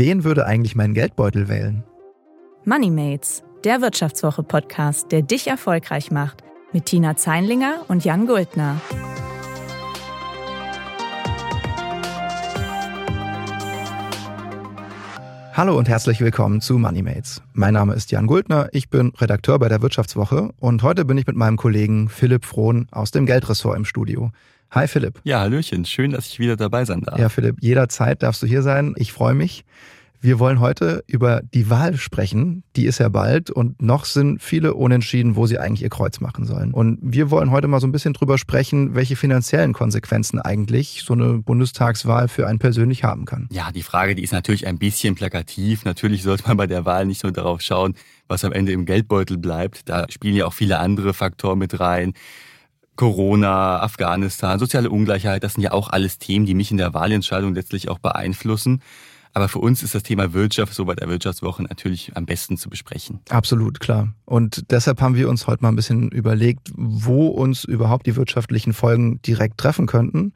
wen würde eigentlich meinen Geldbeutel wählen? Moneymates, der Wirtschaftswoche-Podcast, der dich erfolgreich macht, mit Tina Zeinlinger und Jan Guldner. Hallo und herzlich willkommen zu Moneymates. Mein Name ist Jan Guldner, ich bin Redakteur bei der Wirtschaftswoche und heute bin ich mit meinem Kollegen Philipp Frohn aus dem Geldressort im Studio. Hi Philipp. Ja, Hallöchen, schön, dass ich wieder dabei sein darf. Ja, Philipp, jederzeit darfst du hier sein. Ich freue mich. Wir wollen heute über die Wahl sprechen. Die ist ja bald und noch sind viele unentschieden, wo sie eigentlich ihr Kreuz machen sollen. Und wir wollen heute mal so ein bisschen drüber sprechen, welche finanziellen Konsequenzen eigentlich so eine Bundestagswahl für einen persönlich haben kann. Ja, die Frage, die ist natürlich ein bisschen plakativ. Natürlich sollte man bei der Wahl nicht nur darauf schauen, was am Ende im Geldbeutel bleibt. Da spielen ja auch viele andere Faktoren mit rein. Corona, Afghanistan, soziale Ungleichheit, das sind ja auch alles Themen, die mich in der Wahlentscheidung letztlich auch beeinflussen. Aber für uns ist das Thema Wirtschaft so bei der Wirtschaftswoche natürlich am besten zu besprechen. Absolut, klar. Und deshalb haben wir uns heute mal ein bisschen überlegt, wo uns überhaupt die wirtschaftlichen Folgen direkt treffen könnten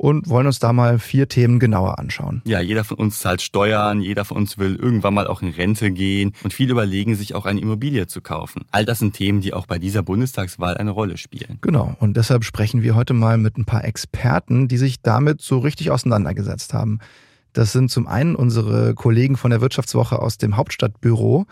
und wollen uns da mal vier Themen genauer anschauen. Ja, jeder von uns zahlt Steuern, jeder von uns will irgendwann mal auch in Rente gehen und viele überlegen sich auch eine Immobilie zu kaufen. All das sind Themen, die auch bei dieser Bundestagswahl eine Rolle spielen. Genau, und deshalb sprechen wir heute mal mit ein paar Experten, die sich damit so richtig auseinandergesetzt haben. Das sind zum einen unsere Kollegen von der Wirtschaftswoche aus dem Hauptstadtbüro,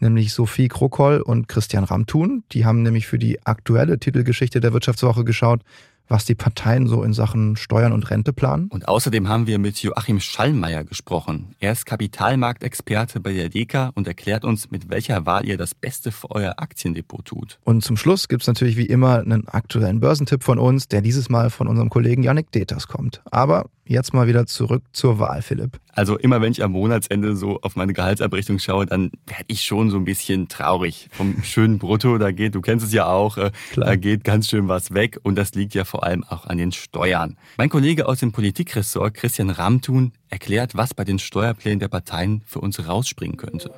nämlich Sophie Krokoll und Christian Ramthun. Die haben nämlich für die aktuelle Titelgeschichte der Wirtschaftswoche geschaut, was die Parteien so in Sachen Steuern und Rente planen. Und außerdem haben wir mit Joachim Schallmeier gesprochen. Er ist Kapitalmarktexperte bei der DEKA und erklärt uns, mit welcher Wahl ihr das Beste für euer Aktiendepot tut. Und zum Schluss gibt es natürlich wie immer einen aktuellen Börsentipp von uns, der dieses Mal von unserem Kollegen Yannick Deters kommt. Aber Jetzt mal wieder zurück zur Wahl, Philipp. Also immer wenn ich am Monatsende so auf meine Gehaltsabrechnung schaue, dann werde ich schon so ein bisschen traurig. Vom schönen Brutto, da geht, du kennst es ja auch, äh, Klar. da geht ganz schön was weg und das liegt ja vor allem auch an den Steuern. Mein Kollege aus dem Politikressort, Christian Ramthun, erklärt, was bei den Steuerplänen der Parteien für uns rausspringen könnte.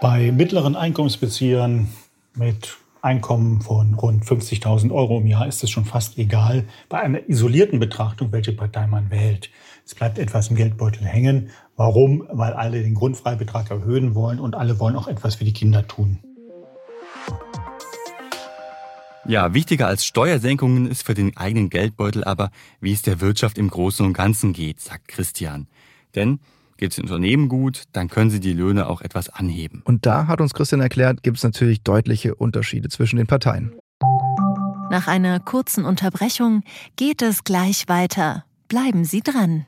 Bei mittleren Einkommensbeziehern mit Einkommen von rund 50.000 Euro im Jahr ist es schon fast egal bei einer isolierten Betrachtung, welche Partei man wählt. Es bleibt etwas im Geldbeutel hängen. Warum? Weil alle den Grundfreibetrag erhöhen wollen und alle wollen auch etwas für die Kinder tun. Ja, wichtiger als Steuersenkungen ist für den eigenen Geldbeutel aber, wie es der Wirtschaft im Großen und Ganzen geht, sagt Christian. Denn Geht es den Unternehmen gut, dann können sie die Löhne auch etwas anheben. Und da hat uns Christian erklärt, gibt es natürlich deutliche Unterschiede zwischen den Parteien. Nach einer kurzen Unterbrechung geht es gleich weiter. Bleiben Sie dran.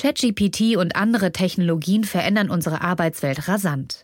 ChatGPT und andere Technologien verändern unsere Arbeitswelt rasant.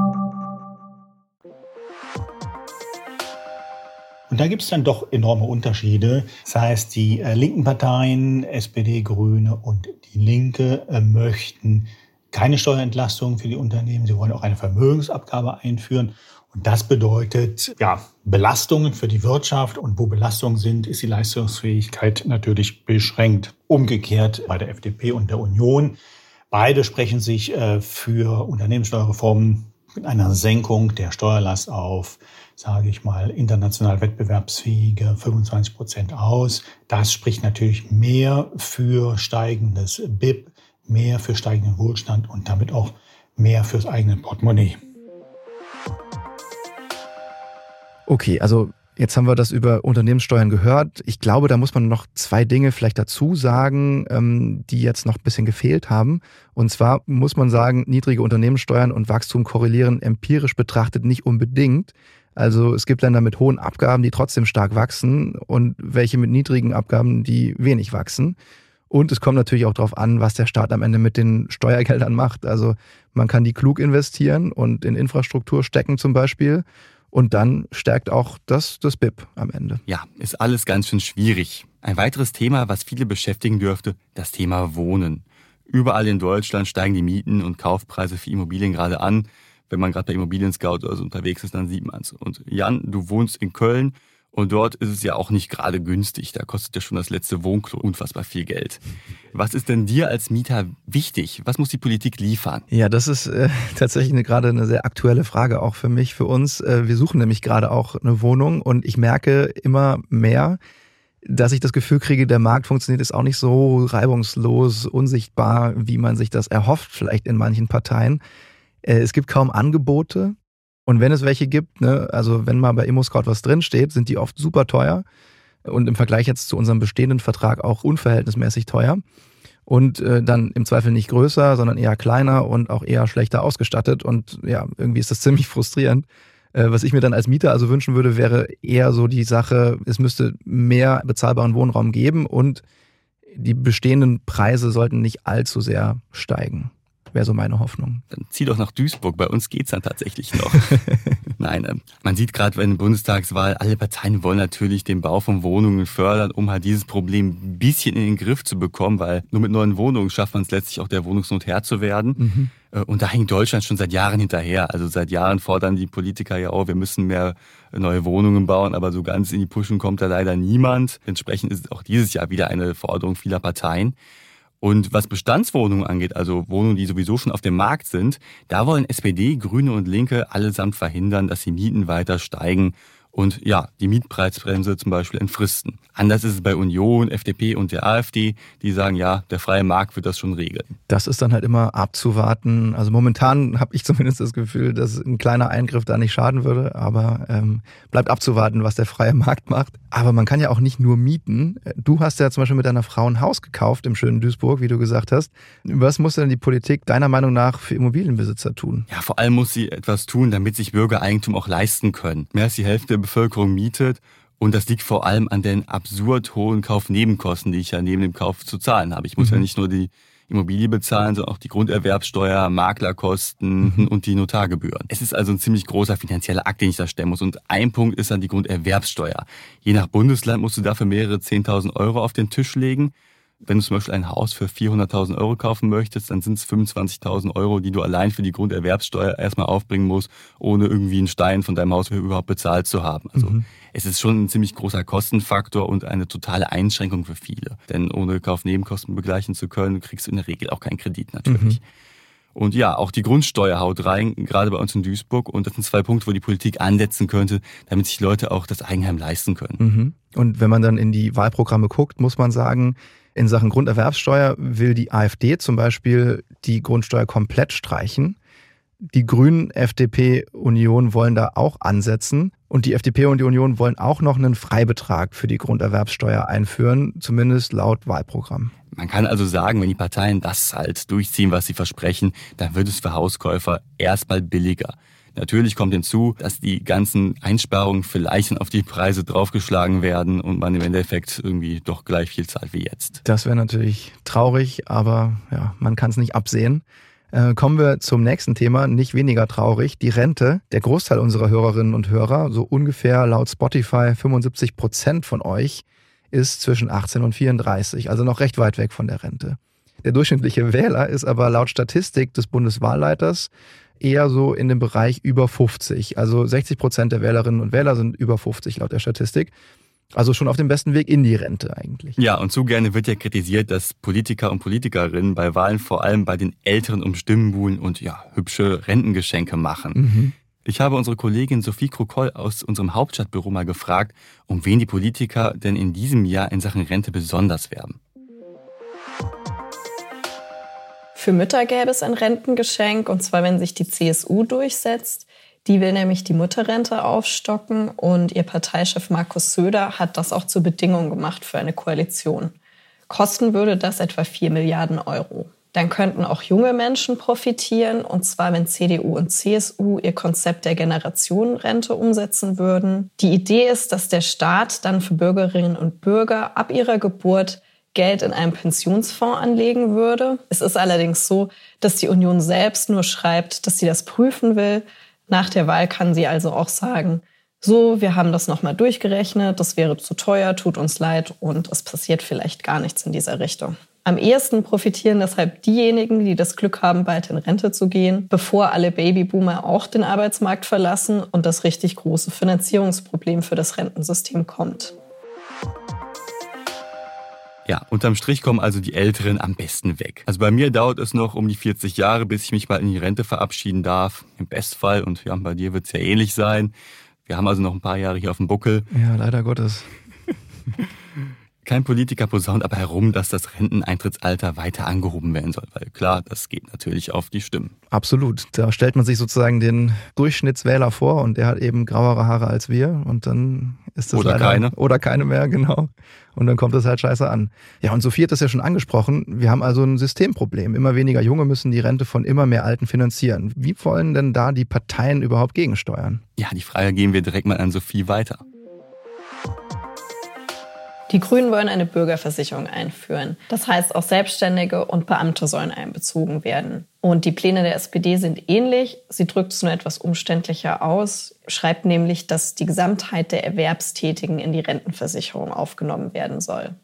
Und da gibt es dann doch enorme Unterschiede. Das heißt, die äh, linken Parteien, SPD, Grüne und die Linke, äh, möchten keine Steuerentlastung für die Unternehmen. Sie wollen auch eine Vermögensabgabe einführen. Und das bedeutet, ja, Belastungen für die Wirtschaft. Und wo Belastungen sind, ist die Leistungsfähigkeit natürlich beschränkt. Umgekehrt bei der FDP und der Union. Beide sprechen sich äh, für Unternehmenssteuerreformen mit einer Senkung der Steuerlast auf sage ich mal, international wettbewerbsfähige 25 Prozent aus. Das spricht natürlich mehr für steigendes BIP, mehr für steigenden Wohlstand und damit auch mehr fürs eigene Portemonnaie. Okay, also Jetzt haben wir das über Unternehmenssteuern gehört. Ich glaube, da muss man noch zwei Dinge vielleicht dazu sagen, ähm, die jetzt noch ein bisschen gefehlt haben. Und zwar muss man sagen, niedrige Unternehmenssteuern und Wachstum korrelieren empirisch betrachtet nicht unbedingt. Also es gibt Länder mit hohen Abgaben, die trotzdem stark wachsen und welche mit niedrigen Abgaben, die wenig wachsen. Und es kommt natürlich auch darauf an, was der Staat am Ende mit den Steuergeldern macht. Also man kann die klug investieren und in Infrastruktur stecken zum Beispiel. Und dann stärkt auch das, das BIP am Ende. Ja, ist alles ganz schön schwierig. Ein weiteres Thema, was viele beschäftigen dürfte, das Thema Wohnen. Überall in Deutschland steigen die Mieten und Kaufpreise für Immobilien gerade an wenn man gerade bei Immobilien Scout oder so unterwegs ist, dann sieht man es. Und Jan, du wohnst in Köln Und dort ist es ja auch nicht gerade günstig. Da kostet ja schon das letzte Wohnklo unfassbar viel Geld. Was ist denn dir als Mieter wichtig? Was muss die Politik liefern? Ja, das ist äh, tatsächlich eine, gerade eine sehr aktuelle Frage auch für mich, für uns. Äh, wir suchen nämlich gerade auch eine Wohnung und ich merke immer mehr, dass ich das Gefühl kriege, der Markt funktioniert ist auch nicht so reibungslos, unsichtbar, wie man sich das erhofft, vielleicht in manchen Parteien. Äh, es gibt kaum Angebote. Und wenn es welche gibt, ne, also wenn mal bei ImmoScout was drinsteht, sind die oft super teuer und im Vergleich jetzt zu unserem bestehenden Vertrag auch unverhältnismäßig teuer. Und äh, dann im Zweifel nicht größer, sondern eher kleiner und auch eher schlechter ausgestattet. Und ja, irgendwie ist das ziemlich frustrierend. Äh, was ich mir dann als Mieter also wünschen würde, wäre eher so die Sache, es müsste mehr bezahlbaren Wohnraum geben und die bestehenden Preise sollten nicht allzu sehr steigen wäre so meine Hoffnung. Dann zieh doch nach Duisburg, bei uns geht's dann tatsächlich noch. Nein, äh, man sieht gerade bei der Bundestagswahl, alle Parteien wollen natürlich den Bau von Wohnungen fördern, um halt dieses Problem ein bisschen in den Griff zu bekommen, weil nur mit neuen Wohnungen schafft man es letztlich auch der Wohnungsnot Herr zu werden. Mhm. Äh, und da hängt Deutschland schon seit Jahren hinterher. Also seit Jahren fordern die Politiker ja auch, wir müssen mehr neue Wohnungen bauen, aber so ganz in die Puschen kommt da leider niemand. Entsprechend ist auch dieses Jahr wieder eine Forderung vieler Parteien. Und was Bestandswohnungen angeht, also Wohnungen, die sowieso schon auf dem Markt sind, da wollen SPD, Grüne und Linke allesamt verhindern, dass die Mieten weiter steigen und ja, die Mietpreisbremse zum Beispiel entfristen. Anders ist es bei Union, FDP und der AfD, die sagen, ja, der freie Markt wird das schon regeln. Das ist dann halt immer abzuwarten. Also momentan habe ich zumindest das Gefühl, dass ein kleiner Eingriff da nicht schaden würde, aber ähm, bleibt abzuwarten, was der freie Markt macht. Aber man kann ja auch nicht nur mieten. Du hast ja zum Beispiel mit deiner Frau ein Haus gekauft im schönen Duisburg, wie du gesagt hast. Was muss denn die Politik deiner Meinung nach für Immobilienbesitzer tun? Ja, vor allem muss sie etwas tun, damit sich Bürger Eigentum auch leisten können. Mehr als die Hälfte Bevölkerung mietet. Und das liegt vor allem an den absurd hohen Kaufnebenkosten, die ich ja neben dem Kauf zu zahlen habe. Ich muss mhm. ja nicht nur die Immobilie bezahlen, sondern auch die Grunderwerbsteuer, Maklerkosten mhm. und die Notargebühren. Es ist also ein ziemlich großer finanzieller Akt, den ich da stellen muss. Und ein Punkt ist dann die Grunderwerbsteuer. Je nach Bundesland musst du dafür mehrere 10.000 Euro auf den Tisch legen. Wenn du zum Beispiel ein Haus für 400.000 Euro kaufen möchtest, dann sind es 25.000 Euro, die du allein für die Grunderwerbssteuer erstmal aufbringen musst, ohne irgendwie einen Stein von deinem Haus überhaupt bezahlt zu haben. Also mhm. es ist schon ein ziemlich großer Kostenfaktor und eine totale Einschränkung für viele. Denn ohne Kaufnebenkosten begleichen zu können, kriegst du in der Regel auch keinen Kredit natürlich. Mhm. Und ja, auch die Grundsteuer haut rein, gerade bei uns in Duisburg. Und das sind zwei Punkte, wo die Politik ansetzen könnte, damit sich Leute auch das Eigenheim leisten können. Mhm. Und wenn man dann in die Wahlprogramme guckt, muss man sagen, in Sachen Grunderwerbssteuer will die AfD zum Beispiel die Grundsteuer komplett streichen. Die Grünen, FDP, Union wollen da auch ansetzen. Und die FDP und die Union wollen auch noch einen Freibetrag für die Grunderwerbssteuer einführen, zumindest laut Wahlprogramm. Man kann also sagen, wenn die Parteien das halt durchziehen, was sie versprechen, dann wird es für Hauskäufer erstmal billiger. Natürlich kommt hinzu, dass die ganzen Einsparungen vielleicht auf die Preise draufgeschlagen werden und man im Endeffekt irgendwie doch gleich viel zahlt wie jetzt. Das wäre natürlich traurig, aber ja, man kann es nicht absehen. Äh, kommen wir zum nächsten Thema, nicht weniger traurig, die Rente. Der Großteil unserer Hörerinnen und Hörer, so ungefähr laut Spotify 75 Prozent von euch, ist zwischen 18 und 34, also noch recht weit weg von der Rente. Der durchschnittliche Wähler ist aber laut Statistik des Bundeswahlleiters eher so in dem Bereich über 50. Also 60 Prozent der Wählerinnen und Wähler sind über 50 laut der Statistik. Also schon auf dem besten Weg in die Rente eigentlich. Ja, und zu gerne wird ja kritisiert, dass Politiker und Politikerinnen bei Wahlen vor allem bei den Älteren um Stimmen buhlen und ja, hübsche Rentengeschenke machen. Mhm. Ich habe unsere Kollegin Sophie Krokol aus unserem Hauptstadtbüro mal gefragt, um wen die Politiker denn in diesem Jahr in Sachen Rente besonders werben. Für Mütter gäbe es ein Rentengeschenk, und zwar wenn sich die CSU durchsetzt. Die will nämlich die Mutterrente aufstocken und ihr Parteichef Markus Söder hat das auch zur Bedingung gemacht für eine Koalition. Kosten würde das etwa 4 Milliarden Euro. Dann könnten auch junge Menschen profitieren, und zwar wenn CDU und CSU ihr Konzept der Generationenrente umsetzen würden. Die Idee ist, dass der Staat dann für Bürgerinnen und Bürger ab ihrer Geburt Geld in einem Pensionsfonds anlegen würde. Es ist allerdings so, dass die Union selbst nur schreibt, dass sie das prüfen will. Nach der Wahl kann sie also auch sagen, so, wir haben das nochmal durchgerechnet, das wäre zu teuer, tut uns leid und es passiert vielleicht gar nichts in dieser Richtung. Am ehesten profitieren deshalb diejenigen, die das Glück haben, bald in Rente zu gehen, bevor alle Babyboomer auch den Arbeitsmarkt verlassen und das richtig große Finanzierungsproblem für das Rentensystem kommt. Ja, unterm Strich kommen also die Älteren am besten weg. Also bei mir dauert es noch um die 40 Jahre, bis ich mich mal in die Rente verabschieden darf. Im Bestfall. Und ja, bei dir wird es ja ähnlich sein. Wir haben also noch ein paar Jahre hier auf dem Buckel. Ja, leider Gottes. Kein Politiker posaunt aber herum, dass das Renteneintrittsalter weiter angehoben werden soll, weil klar, das geht natürlich auf die Stimmen. Absolut. Da stellt man sich sozusagen den Durchschnittswähler vor und der hat eben grauere Haare als wir und dann ist das oder leider, keine oder keine mehr, genau. Und dann kommt das halt scheiße an. Ja, und Sophie hat das ja schon angesprochen. Wir haben also ein Systemproblem. Immer weniger Junge müssen die Rente von immer mehr Alten finanzieren. Wie wollen denn da die Parteien überhaupt gegensteuern? Ja, die Frage geben wir direkt mal an Sophie weiter. Die Grünen wollen eine Bürgerversicherung einführen. Das heißt, auch Selbstständige und Beamte sollen einbezogen werden. Und die Pläne der SPD sind ähnlich. Sie drückt es nur etwas umständlicher aus, schreibt nämlich, dass die Gesamtheit der Erwerbstätigen in die Rentenversicherung aufgenommen werden soll.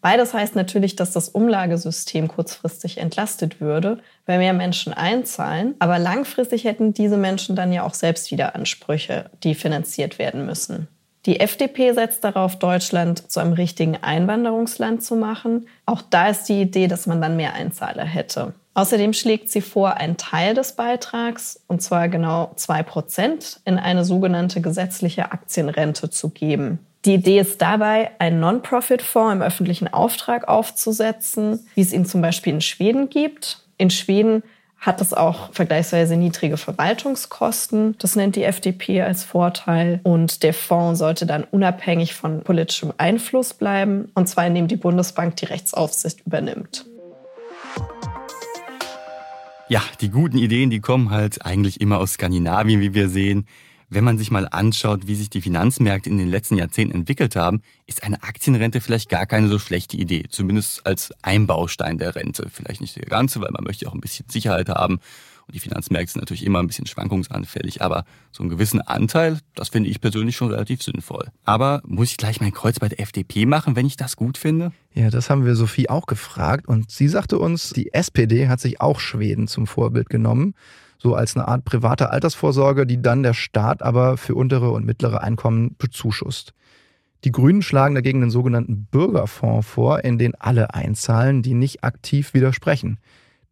Beides heißt natürlich, dass das Umlagesystem kurzfristig entlastet würde, weil mehr Menschen einzahlen. Aber langfristig hätten diese Menschen dann ja auch selbst wieder Ansprüche, die finanziert werden müssen. Die FDP setzt darauf, Deutschland zu einem richtigen Einwanderungsland zu machen. Auch da ist die Idee, dass man dann mehr Einzahler hätte. Außerdem schlägt sie vor, einen Teil des Beitrags, und zwar genau zwei Prozent, in eine sogenannte gesetzliche Aktienrente zu geben. Die Idee ist dabei, einen Non-Profit-Fonds im öffentlichen Auftrag aufzusetzen, wie es ihn zum Beispiel in Schweden gibt. In Schweden hat es auch vergleichsweise niedrige Verwaltungskosten. Das nennt die FDP als Vorteil. Und der Fonds sollte dann unabhängig von politischem Einfluss bleiben, und zwar indem die Bundesbank die Rechtsaufsicht übernimmt. Ja, die guten Ideen, die kommen halt eigentlich immer aus Skandinavien, wie wir sehen. Wenn man sich mal anschaut, wie sich die Finanzmärkte in den letzten Jahrzehnten entwickelt haben, ist eine Aktienrente vielleicht gar keine so schlechte Idee. Zumindest als Einbaustein der Rente. Vielleicht nicht der ganze, weil man möchte auch ein bisschen Sicherheit haben. Und die Finanzmärkte sind natürlich immer ein bisschen schwankungsanfällig. Aber so einen gewissen Anteil, das finde ich persönlich schon relativ sinnvoll. Aber muss ich gleich mein Kreuz bei der FDP machen, wenn ich das gut finde? Ja, das haben wir Sophie auch gefragt. Und sie sagte uns, die SPD hat sich auch Schweden zum Vorbild genommen so als eine Art private Altersvorsorge, die dann der Staat aber für untere und mittlere Einkommen bezuschusst. Die Grünen schlagen dagegen einen sogenannten Bürgerfonds vor, in den alle einzahlen, die nicht aktiv widersprechen.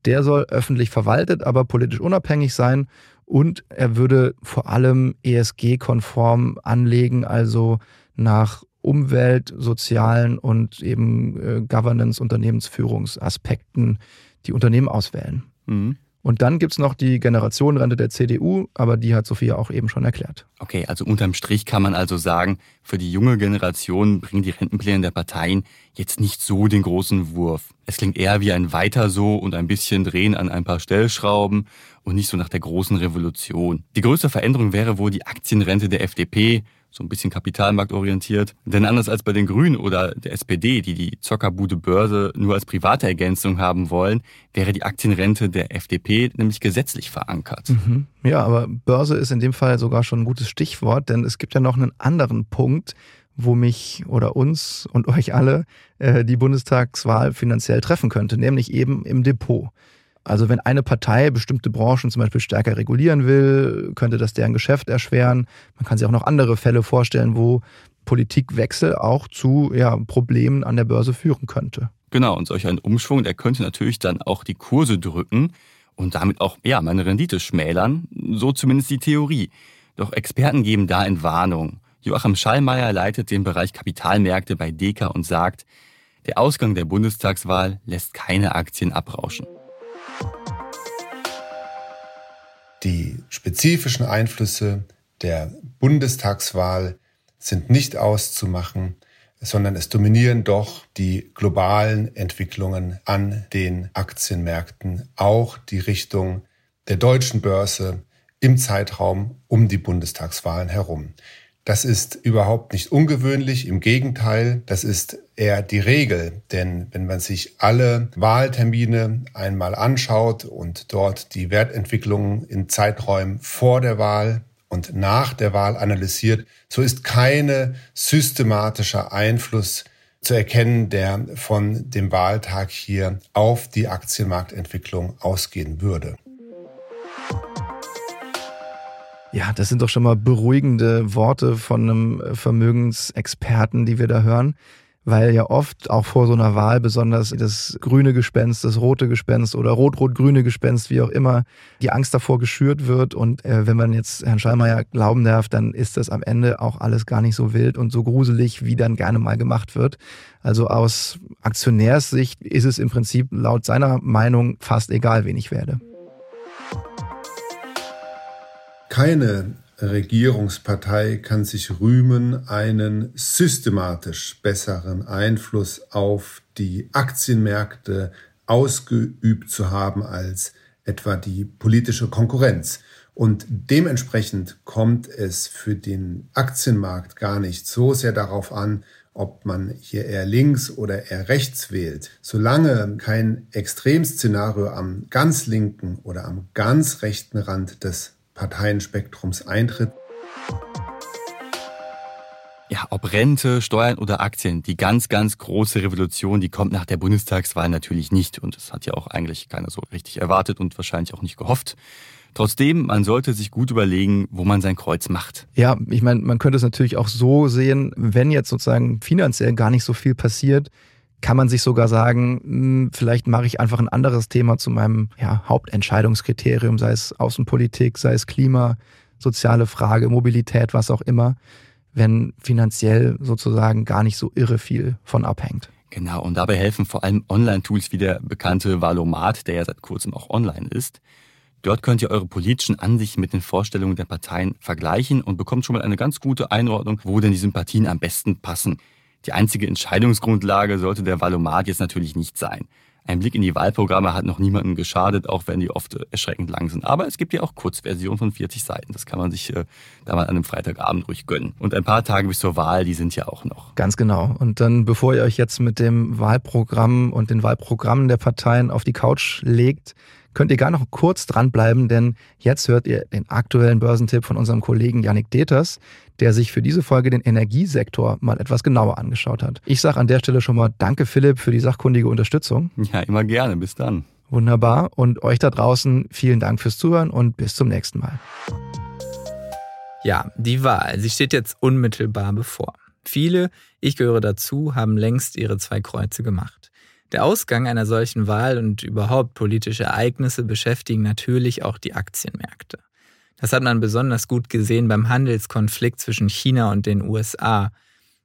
Der soll öffentlich verwaltet, aber politisch unabhängig sein und er würde vor allem ESG-konform anlegen, also nach Umwelt-, sozialen und eben äh, Governance-, Unternehmensführungsaspekten die Unternehmen auswählen. Mhm. Und dann gibt's noch die Generationenrente der CDU, aber die hat Sophia auch eben schon erklärt. Okay, also unterm Strich kann man also sagen, für die junge Generation bringen die Rentenpläne der Parteien jetzt nicht so den großen Wurf. Es klingt eher wie ein Weiter so und ein bisschen Drehen an ein paar Stellschrauben und nicht so nach der großen Revolution. Die größte Veränderung wäre wohl die Aktienrente der FDP, so ein bisschen kapitalmarktorientiert. Denn anders als bei den Grünen oder der SPD, die die Zockerbude Börse nur als private Ergänzung haben wollen, wäre die Aktienrente der FDP nämlich gesetzlich verankert. Mhm. Ja, aber Börse ist in dem Fall sogar schon ein gutes Stichwort, denn es gibt ja noch einen anderen Punkt, wo mich oder uns und euch alle äh, die Bundestagswahl finanziell treffen könnte, nämlich eben im Depot. Also wenn eine Partei bestimmte Branchen zum Beispiel stärker regulieren will, könnte das deren Geschäft erschweren. Man kann sich auch noch andere Fälle vorstellen, wo Politikwechsel auch zu ja, Problemen an der Börse führen könnte. Genau, und solch ein Umschwung, der könnte natürlich dann auch die Kurse drücken und damit auch ja, meine Rendite schmälern, so zumindest die Theorie. Doch Experten geben da in Warnung. Joachim Schallmeier leitet den Bereich Kapitalmärkte bei Deka und sagt, der Ausgang der Bundestagswahl lässt keine Aktien abrauschen. Die spezifischen Einflüsse der Bundestagswahl sind nicht auszumachen, sondern es dominieren doch die globalen Entwicklungen an den Aktienmärkten, auch die Richtung der deutschen Börse im Zeitraum um die Bundestagswahlen herum. Das ist überhaupt nicht ungewöhnlich, im Gegenteil, das ist eher die Regel, denn wenn man sich alle Wahltermine einmal anschaut und dort die Wertentwicklungen in Zeiträumen vor der Wahl und nach der Wahl analysiert, so ist keine systematischer Einfluss zu erkennen, der von dem Wahltag hier auf die Aktienmarktentwicklung ausgehen würde. Ja, das sind doch schon mal beruhigende Worte von einem Vermögensexperten, die wir da hören weil ja oft auch vor so einer Wahl besonders das grüne Gespenst, das rote Gespenst oder rot-rot-grüne Gespenst, wie auch immer, die Angst davor geschürt wird. Und äh, wenn man jetzt Herrn Schallmeier glauben darf, dann ist das am Ende auch alles gar nicht so wild und so gruselig, wie dann gerne mal gemacht wird. Also aus Aktionärssicht ist es im Prinzip laut seiner Meinung fast egal, wen ich werde. Keine Regierungspartei kann sich rühmen, einen systematisch besseren Einfluss auf die Aktienmärkte ausgeübt zu haben als etwa die politische Konkurrenz. Und dementsprechend kommt es für den Aktienmarkt gar nicht so sehr darauf an, ob man hier eher links oder eher rechts wählt. Solange kein Extremszenario am ganz linken oder am ganz rechten Rand des Parteienspektrums eintritt. Ja, ob Rente, Steuern oder Aktien, die ganz, ganz große Revolution, die kommt nach der Bundestagswahl natürlich nicht. Und das hat ja auch eigentlich keiner so richtig erwartet und wahrscheinlich auch nicht gehofft. Trotzdem, man sollte sich gut überlegen, wo man sein Kreuz macht. Ja, ich meine, man könnte es natürlich auch so sehen, wenn jetzt sozusagen finanziell gar nicht so viel passiert, kann man sich sogar sagen, hm, vielleicht mache ich einfach ein anderes Thema zu meinem ja, Hauptentscheidungskriterium, sei es Außenpolitik, sei es Klima, soziale Frage, Mobilität, was auch immer, wenn finanziell sozusagen gar nicht so irre viel von abhängt. Genau, und dabei helfen vor allem Online-Tools wie der bekannte Valomat, der ja seit kurzem auch online ist. Dort könnt ihr eure politischen Ansichten mit den Vorstellungen der Parteien vergleichen und bekommt schon mal eine ganz gute Einordnung, wo denn die Sympathien am besten passen. Die einzige Entscheidungsgrundlage sollte der Valomat jetzt natürlich nicht sein. Ein Blick in die Wahlprogramme hat noch niemandem geschadet, auch wenn die oft erschreckend lang sind. Aber es gibt ja auch Kurzversionen von 40 Seiten. Das kann man sich äh, da mal an einem Freitagabend ruhig gönnen. Und ein paar Tage bis zur Wahl, die sind ja auch noch. Ganz genau. Und dann, bevor ihr euch jetzt mit dem Wahlprogramm und den Wahlprogrammen der Parteien auf die Couch legt, könnt ihr gar noch kurz dranbleiben, denn jetzt hört ihr den aktuellen Börsentipp von unserem Kollegen Yannick Deters, der sich für diese Folge den Energiesektor mal etwas genauer angeschaut hat. Ich sage an der Stelle schon mal Danke, Philipp, für die sachkundige Unterstützung. Ja, immer gerne. Bis dann. Wunderbar. Und euch da draußen vielen Dank fürs Zuhören und bis zum nächsten Mal. Ja, die Wahl, sie steht jetzt unmittelbar bevor. Viele, ich gehöre dazu, haben längst ihre zwei Kreuze gemacht. Der Ausgang einer solchen Wahl und überhaupt politische Ereignisse beschäftigen natürlich auch die Aktienmärkte. Das hat man besonders gut gesehen beim Handelskonflikt zwischen China und den USA,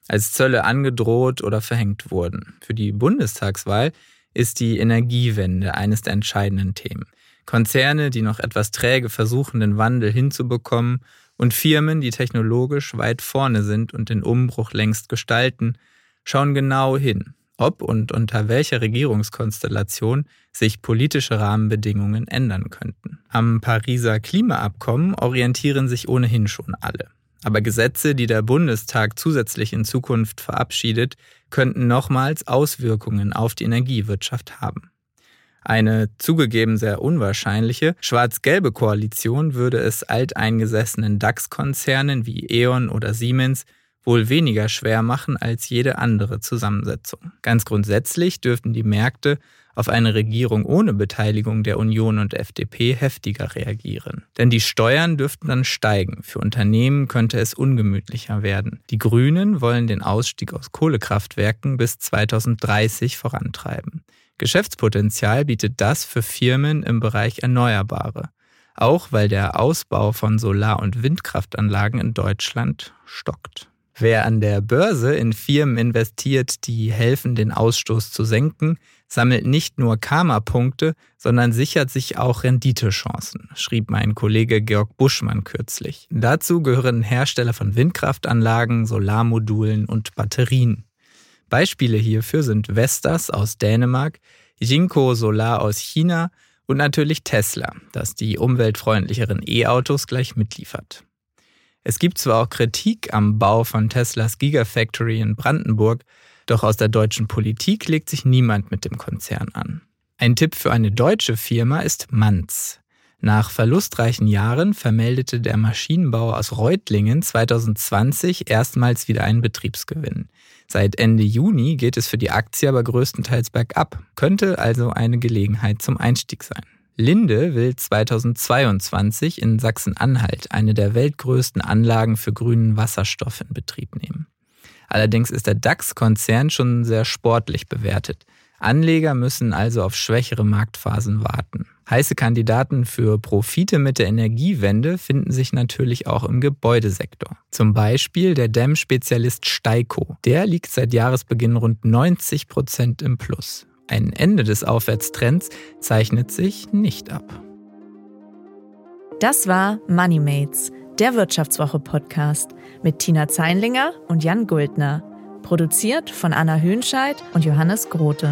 als Zölle angedroht oder verhängt wurden. Für die Bundestagswahl ist die Energiewende eines der entscheidenden Themen. Konzerne, die noch etwas träge versuchen, den Wandel hinzubekommen, und Firmen, die technologisch weit vorne sind und den Umbruch längst gestalten, schauen genau hin, ob und unter welcher Regierungskonstellation sich politische Rahmenbedingungen ändern könnten. Am Pariser Klimaabkommen orientieren sich ohnehin schon alle. Aber Gesetze, die der Bundestag zusätzlich in Zukunft verabschiedet, könnten nochmals Auswirkungen auf die Energiewirtschaft haben. Eine zugegeben sehr unwahrscheinliche schwarz-gelbe Koalition würde es alteingesessenen DAX-Konzernen wie E.ON oder Siemens wohl weniger schwer machen als jede andere Zusammensetzung. Ganz grundsätzlich dürften die Märkte auf eine Regierung ohne Beteiligung der Union und FDP heftiger reagieren. Denn die Steuern dürften dann steigen. Für Unternehmen könnte es ungemütlicher werden. Die Grünen wollen den Ausstieg aus Kohlekraftwerken bis 2030 vorantreiben. Geschäftspotenzial bietet das für Firmen im Bereich Erneuerbare. Auch weil der Ausbau von Solar- und Windkraftanlagen in Deutschland stockt. Wer an der Börse in Firmen investiert, die helfen, den Ausstoß zu senken, sammelt nicht nur Karma-Punkte, sondern sichert sich auch Renditechancen, schrieb mein Kollege Georg Buschmann kürzlich. Dazu gehören Hersteller von Windkraftanlagen, Solarmodulen und Batterien. Beispiele hierfür sind Vestas aus Dänemark, Jinko Solar aus China und natürlich Tesla, das die umweltfreundlicheren E-Autos gleich mitliefert. Es gibt zwar auch Kritik am Bau von Teslas Gigafactory in Brandenburg, doch aus der deutschen Politik legt sich niemand mit dem Konzern an. Ein Tipp für eine deutsche Firma ist Manz. Nach verlustreichen Jahren vermeldete der Maschinenbau aus Reutlingen 2020 erstmals wieder einen Betriebsgewinn. Seit Ende Juni geht es für die Aktie aber größtenteils bergab, könnte also eine Gelegenheit zum Einstieg sein. Linde will 2022 in Sachsen-Anhalt eine der weltgrößten Anlagen für grünen Wasserstoff in Betrieb nehmen. Allerdings ist der DAX-Konzern schon sehr sportlich bewertet. Anleger müssen also auf schwächere Marktphasen warten. Heiße Kandidaten für Profite mit der Energiewende finden sich natürlich auch im Gebäudesektor. Zum Beispiel der Dämmspezialist Steiko. Der liegt seit Jahresbeginn rund 90 Prozent im Plus. Ein Ende des Aufwärtstrends zeichnet sich nicht ab. Das war MoneyMates, der Wirtschaftswoche-Podcast mit Tina Zeinlinger und Jan Guldner. Produziert von Anna Hönscheid und Johannes Grote.